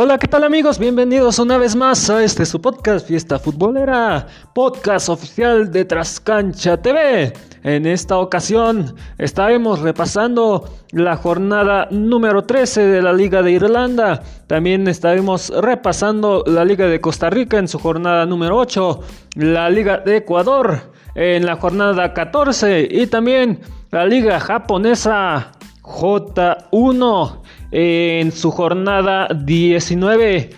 Hola, ¿qué tal amigos? Bienvenidos una vez más a este su podcast Fiesta Futbolera, podcast oficial de Trascancha TV. En esta ocasión estaremos repasando la jornada número 13 de la Liga de Irlanda. También estaremos repasando la Liga de Costa Rica en su jornada número 8, la Liga de Ecuador en la jornada 14 y también la Liga Japonesa J1 en su jornada 19.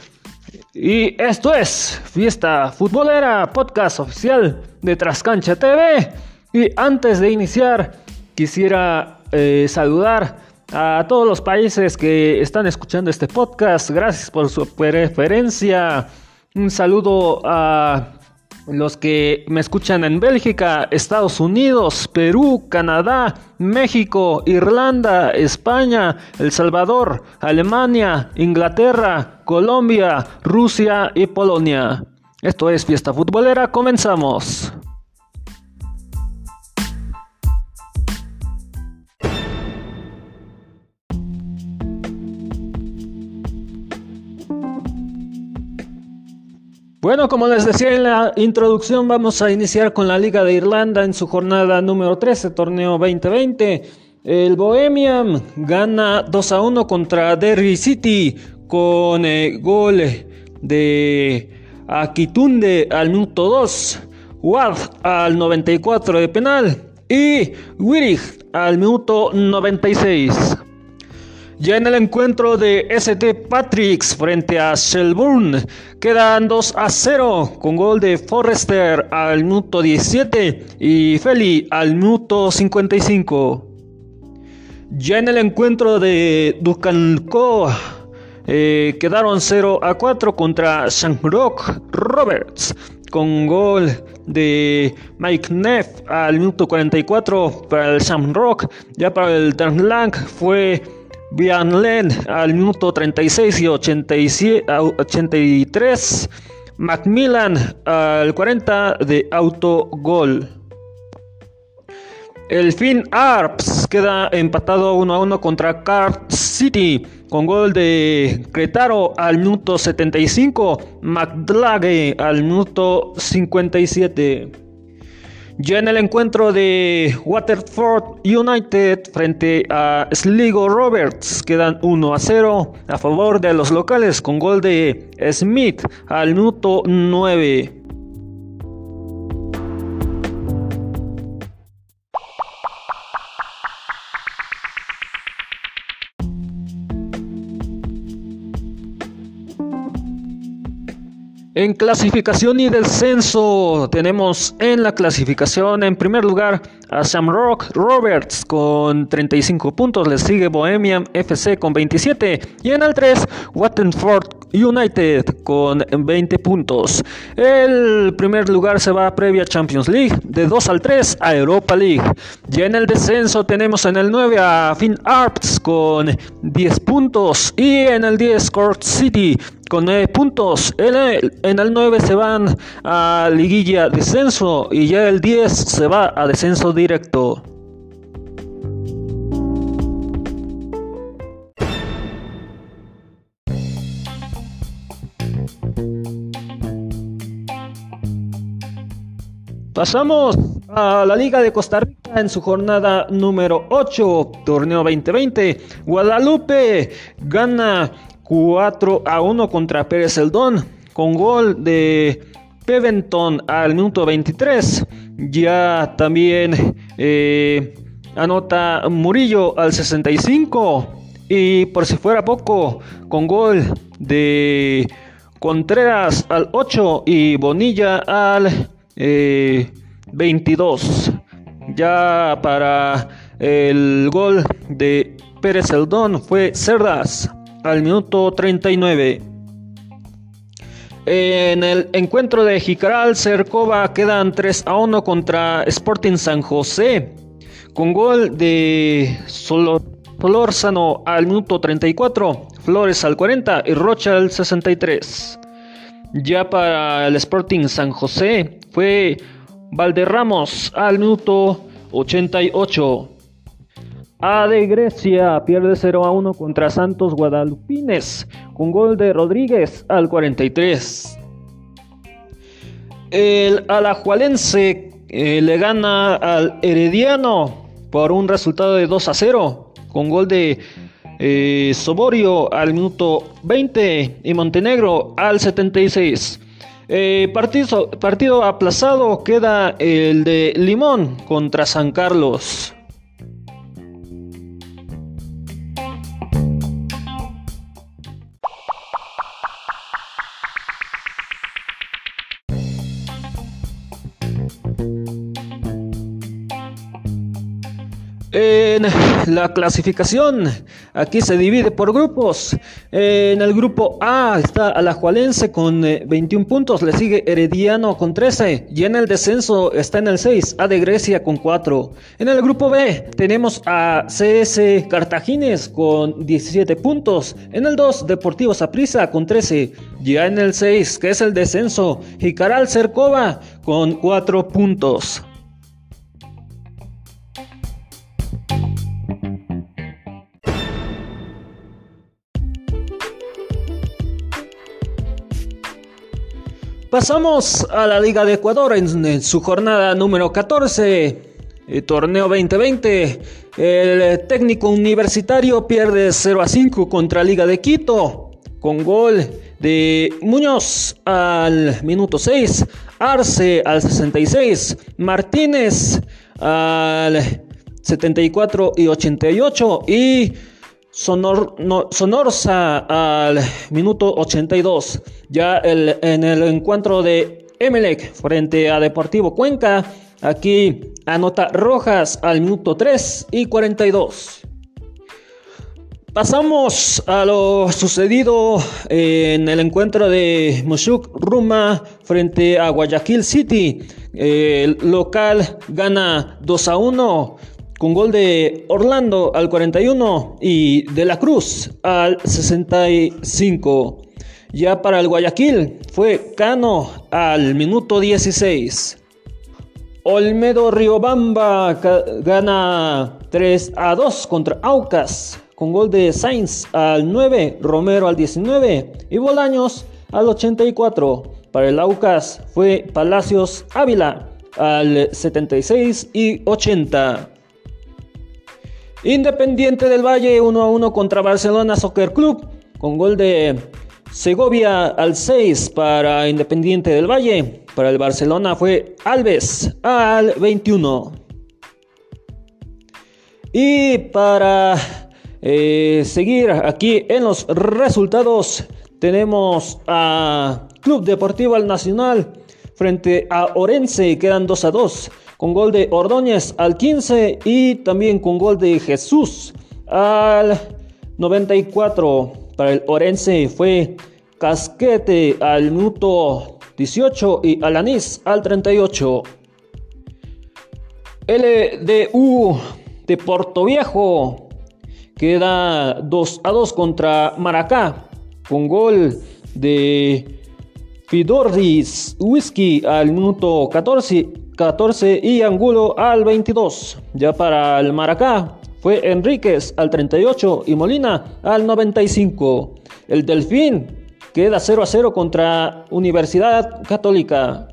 Y esto es Fiesta Futbolera, podcast oficial de Trascancha TV. Y antes de iniciar, quisiera eh, saludar a todos los países que están escuchando este podcast. Gracias por su preferencia. Un saludo a los que me escuchan en Bélgica, Estados Unidos, Perú, Canadá, México, Irlanda, España, El Salvador, Alemania, Inglaterra, Colombia, Rusia y Polonia. Esto es Fiesta Futbolera, comenzamos. Bueno, como les decía en la introducción, vamos a iniciar con la Liga de Irlanda en su jornada número 13, torneo 2020. El Bohemian gana 2 a 1 contra Derry City con eh, gol de Akitunde al minuto 2, Ward al 94 de penal y Wirig al minuto 96. Ya en el encuentro de ST Patricks frente a Shelburne quedan 2 a 0 con gol de Forrester al minuto 17 y Feli al minuto 55. Ya en el encuentro de Ducanco eh, quedaron 0 a 4 contra Shamrock Roberts con gol de Mike Neff al minuto 44 para el Shamrock. Ya para el Lang fue Bianlen al minuto 36 y 83. Macmillan al 40 de autogol. El Fin Arps queda empatado 1 a 1 contra Card City con gol de Cretaro al minuto 75, McDlagge al minuto 57. Ya en el encuentro de Waterford United frente a Sligo Roberts quedan 1 a 0 a favor de los locales con gol de Smith al minuto 9. En clasificación y descenso. Tenemos en la clasificación en primer lugar a Shamrock Roberts con 35 puntos, le sigue Bohemian FC con 27 y en el 3 Wattenford United con 20 puntos. El primer lugar se va a previa Champions League, de 2 al 3 a Europa League. Ya en el descenso tenemos en el 9 a Finn Arts con 10 puntos y en el 10 Court City con 9 puntos. En el, en el 9 se van a liguilla descenso y ya el 10 se va a descenso directo. Pasamos a la Liga de Costa Rica en su jornada número 8, torneo 2020. Guadalupe gana 4 a 1 contra Pérez Eldón con gol de Peventon al minuto 23. Ya también eh, anota Murillo al 65. Y por si fuera poco, con gol de Contreras al 8 y Bonilla al 22. Eh, ya para el gol de Pérez Eldón fue Cerdas al minuto 39. En el encuentro de Jicaral, Cercova quedan 3 a 1 contra Sporting San José, con gol de Solórzano al minuto 34, Flores al 40 y Rocha al 63. Ya para el Sporting San José fue Valderramos al minuto 88. A de Grecia pierde 0 a 1 contra Santos Guadalupines con gol de Rodríguez al 43. El Alajualense eh, le gana al Herediano por un resultado de 2 a 0 con gol de eh, Soborio al minuto 20 y Montenegro al 76. Eh, partido, partido aplazado queda el de Limón contra San Carlos. En la clasificación, aquí se divide por grupos. En el grupo A está Alajualense con 21 eh, puntos, le sigue Herediano con 13 y en el descenso está en el 6, A de Grecia con 4. En el grupo B tenemos a CS Cartagines con 17 puntos, en el 2 Deportivo Saprissa con 13, ya en el 6 que es el descenso, Jicaral Cercova con 4 puntos. Pasamos a la Liga de Ecuador en, su jornada número 14, el torneo 2020. El técnico universitario pierde 0 a 5 contra Liga de Quito con gol de Muñoz al minuto 6, Arce al 66, Martínez al 74 y 88 y Sonor, Sonorza al minuto 82. Ya en el encuentro de Emelec frente a Deportivo Cuenca, aquí anota Rojas al minuto 3 y 42. Pasamos a lo sucedido en el encuentro de Mushuk Ruma frente a Guayaquil City. El local gana 2 a 1 con gol de Orlando al 41 y de la Cruz al 65. Ya para el Guayaquil fue Cano al minuto 16. Olmedo Riobamba gana 3 a 2 contra Aucas con gol de Sainz al 9, Romero al 19 y Bolaños al 84. Para el Aucas fue Palacios Ávila al 76 y 80. Independiente del Valle 1 a 1 contra Barcelona Soccer Club con gol de Segovia al 6 para Independiente del Valle. Para el Barcelona fue Alves al 21. Y para eh, seguir aquí en los resultados tenemos a Club Deportivo Al Nacional frente a Orense, quedan 2 a 2 con gol de Ordóñez al 15 y también con gol de Jesús al 94. Para el Orense fue Casquete al minuto 18 y Alanís al 38. LDU de Puerto Viejo queda 2 a 2 contra Maracá con gol de Fidordis Whisky al minuto 14 14 y Angulo al 22. Ya para el Maracá fue Enríquez al 38 y Molina al 95. El Delfín queda 0 a 0 contra Universidad Católica.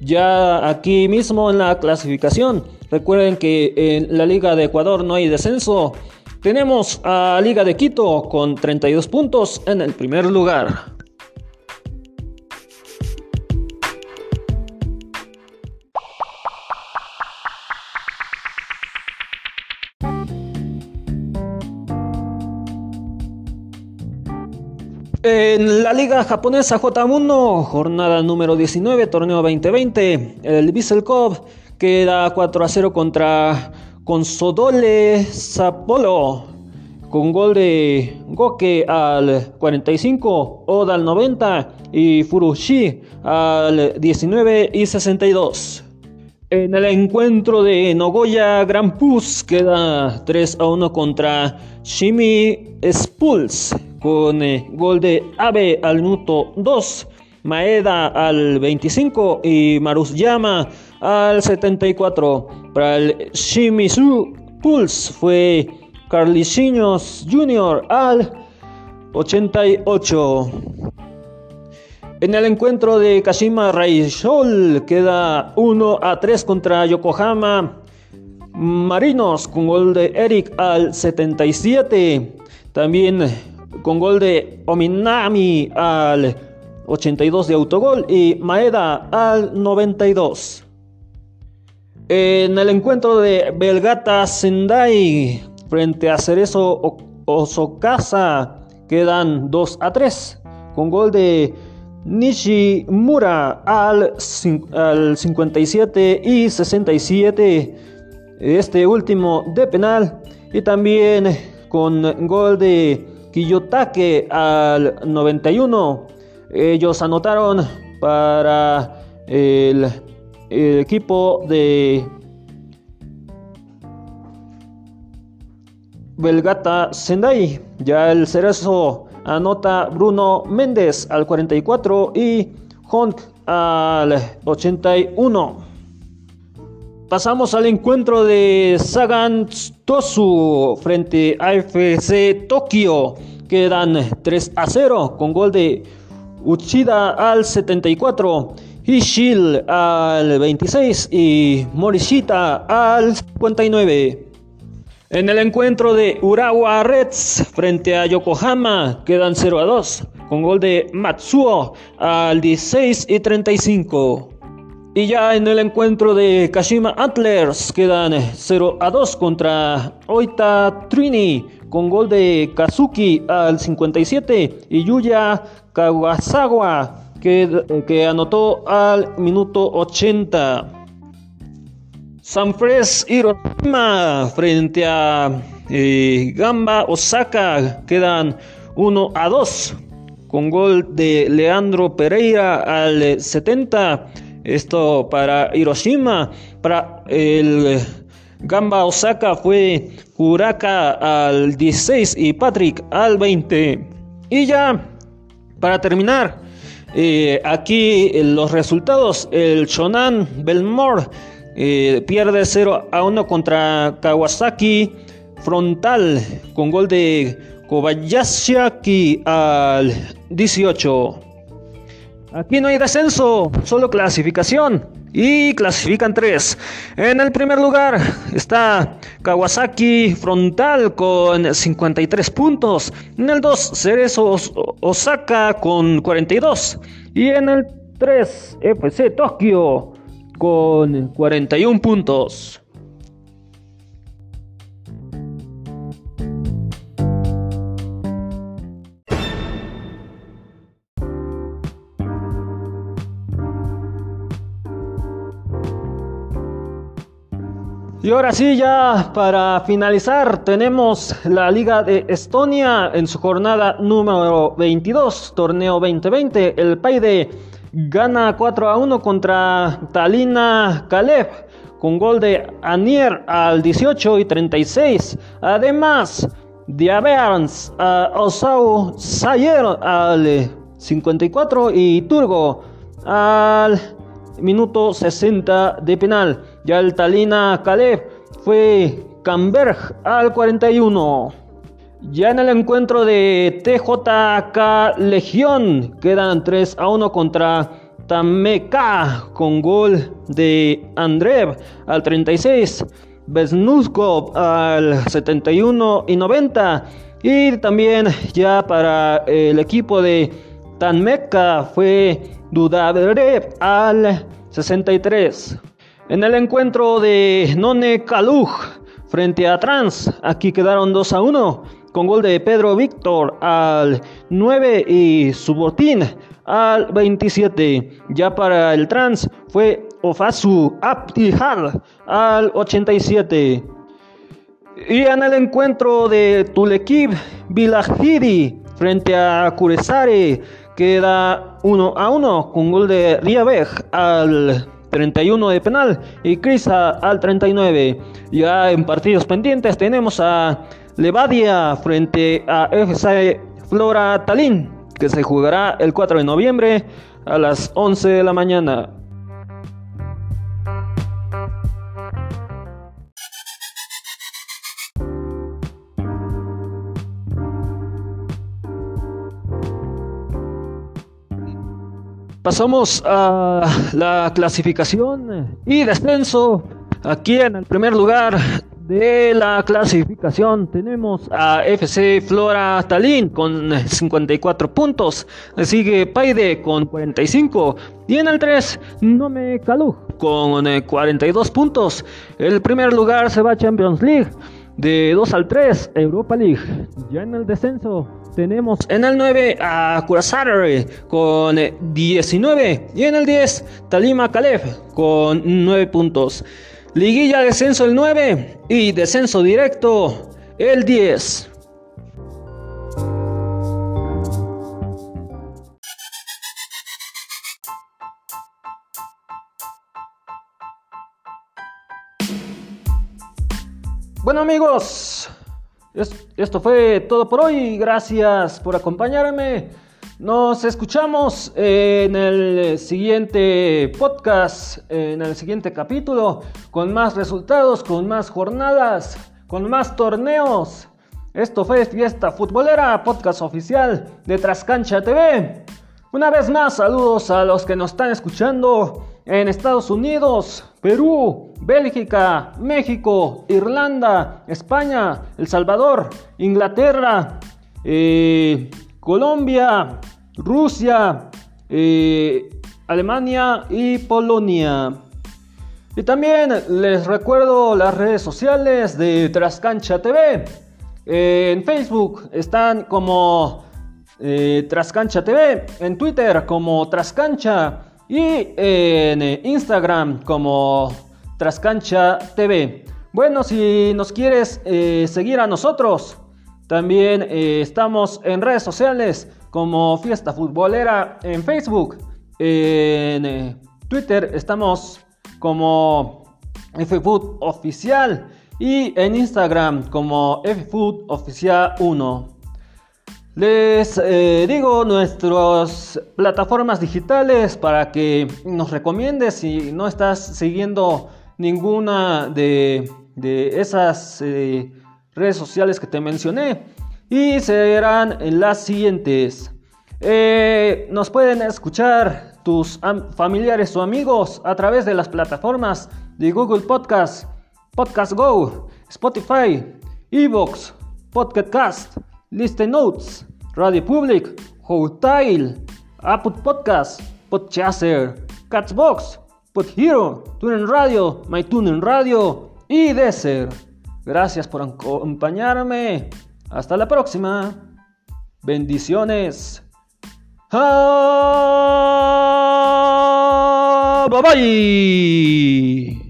Ya aquí mismo en la clasificación, recuerden que en la Liga de Ecuador no hay descenso. Tenemos a Liga de Quito con 32 puntos en el primer lugar. En la liga japonesa J1, jornada número 19, torneo 2020, el Vissel Cup queda 4 a 0 contra Consodole Sapporo con gol de Goke al 45, Oda al 90 y Furushi al 19 y 62. En el encuentro de Nogoya Grand Pus queda 3 a 1 contra Shimi Spulls con eh, gol de Abe al minuto 2, Maeda al 25 y Maruyama al 74. Para el Shimizu Pulse fue Carlicinhos Jr. al 88. En el encuentro de Kashima Raishol queda 1 a 3 contra Yokohama Marinos con gol de Eric al 77. También con gol de Ominami al 82 de autogol y Maeda al 92. En el encuentro de Belgata Sendai frente a Cerezo Osokasa quedan 2 a 3 con gol de Nishimura al, al 57 y 67 este último de penal y también con gol de Kiyotake al 91 ellos anotaron para el, equipo de Belgata Sendai. Ya el cerezo anota Bruno Méndez al 44 y Honk al 81. Pasamos al encuentro de Sagan Tosu frente a FC Tokio. Quedan 3 a 0 con gol de Uchida al 74, Ishil al 26 y Morishita al 59. En el encuentro de Urawa Reds frente a Yokohama quedan 0 a 2 con gol de Matsuo al 16 y 35. Y ya en el encuentro de Kashima Antlers quedan 0 a 2 contra Oita Trini con gol de Kazuki al 57 y Yuya Kawasawa que, que anotó al minuto 80. Sanfres Hiroshima frente a eh, Gamba Osaka quedan 1 a 2 con gol de Leandro Pereira al 70. Esto para Hiroshima, para el Gamba Osaka fue Kuraka al 16 y Patrick al 20. Y ya, para terminar, eh, aquí los resultados, el Shonan Belmore eh, pierde 0 a 1 contra Kawasaki Frontal con gol de Kobayashi al 18. Aquí no hay descenso, solo clasificación. Y clasifican tres. En el primer lugar está Kawasaki Frontal con 53 puntos. En el 2, Cerezo Osaka con 42. Y en el 3, FC Tokio con 41 puntos. Y ahora sí, ya para finalizar, tenemos la Liga de Estonia en su jornada número 22, torneo 2020. El Paide gana 4 a 1 contra Talina Kalev con gol de Anier al 18 y 36. Además, Diaberns a Osau Sayer al 54 y Turgo al minuto 60 de penal. Ya el Talina Caleb fue Camberg al 41. Ya en el encuentro de TJK Legión quedan 3 a 1 contra Tameka con gol de Andrev al 36, Besnuskov al 71 y 90 y también ya para el equipo de Tameka fue Dudarev al 63. En el encuentro de None Kaluj frente a Trans, aquí quedaron 2 a 1 con gol de Pedro Víctor al 9 y Subotín al 27. Ya para el Trans fue Ofasu Abdihal al 87. Y en el encuentro de Tulekib Vilajiri frente a Kuresare queda 1 a 1 con gol de Riabej al 31 de penal y Crisa al 39. Ya en partidos pendientes tenemos a Levadia frente a FC Flora Talín que se jugará el 4 de noviembre a las 11 de la mañana. Pasamos a la clasificación y descenso. Aquí en el primer lugar de la clasificación tenemos a FC Flora Talín con 54 puntos. Sigue Paide con 45. Y en el 3, Nome Calú con 42 eh, puntos. El primer lugar se va a Champions League. De 2 al 3, Europa League. Ya en el descenso tenemos en el 9 a Curazare con 19. Eh, y en el 10, Talima Calef con 9 puntos. Liguilla descenso el 9 y descenso directo el 10. Bueno amigos, esto fue todo por hoy. Gracias por acompañarme. Nos escuchamos en el siguiente podcast, en el siguiente capítulo, con más resultados, con más jornadas, con más torneos. Esto fue Fiesta Futbolera, podcast oficial de Trascancha TV. Una vez más, saludos a los que nos están escuchando en Estados Unidos, Perú, Bélgica, México, Irlanda, España, El Salvador, Inglaterra, eh, Colombia, Rusia, eh, Alemania y Polonia. Y también les recuerdo las redes sociales de Trascancha TV. en Facebook están como eh, Trascancha TV, en Twitter como Trascancha y en Instagram como Trascancha TV. Bueno, si nos quieres eh, seguir a nosotros, también estamos en redes sociales como Fiesta Futbolera en Facebook. En eh, Twitter estamos como FFood Oficial y en Instagram como FFood Oficial 1. Les eh, digo nuestras plataformas digitales para que nos recomiendes si no estás siguiendo ninguna de, esas eh, redes sociales que te mencioné y serán las siguientes. Eh, nos pueden escuchar tus familiares o amigos a través de las plataformas de Google Podcast, Podcast Go, Spotify, Evox, Podcast, Listen Notes, Radio Public, Hotel, Apple Podcast, Podchaser, Catsbox, Podhero, TuneIn Radio, MyTuneIn Radio y Deezer. Gracias por acompañarme. Hasta la próxima. Bendiciones. Ah, bye bye.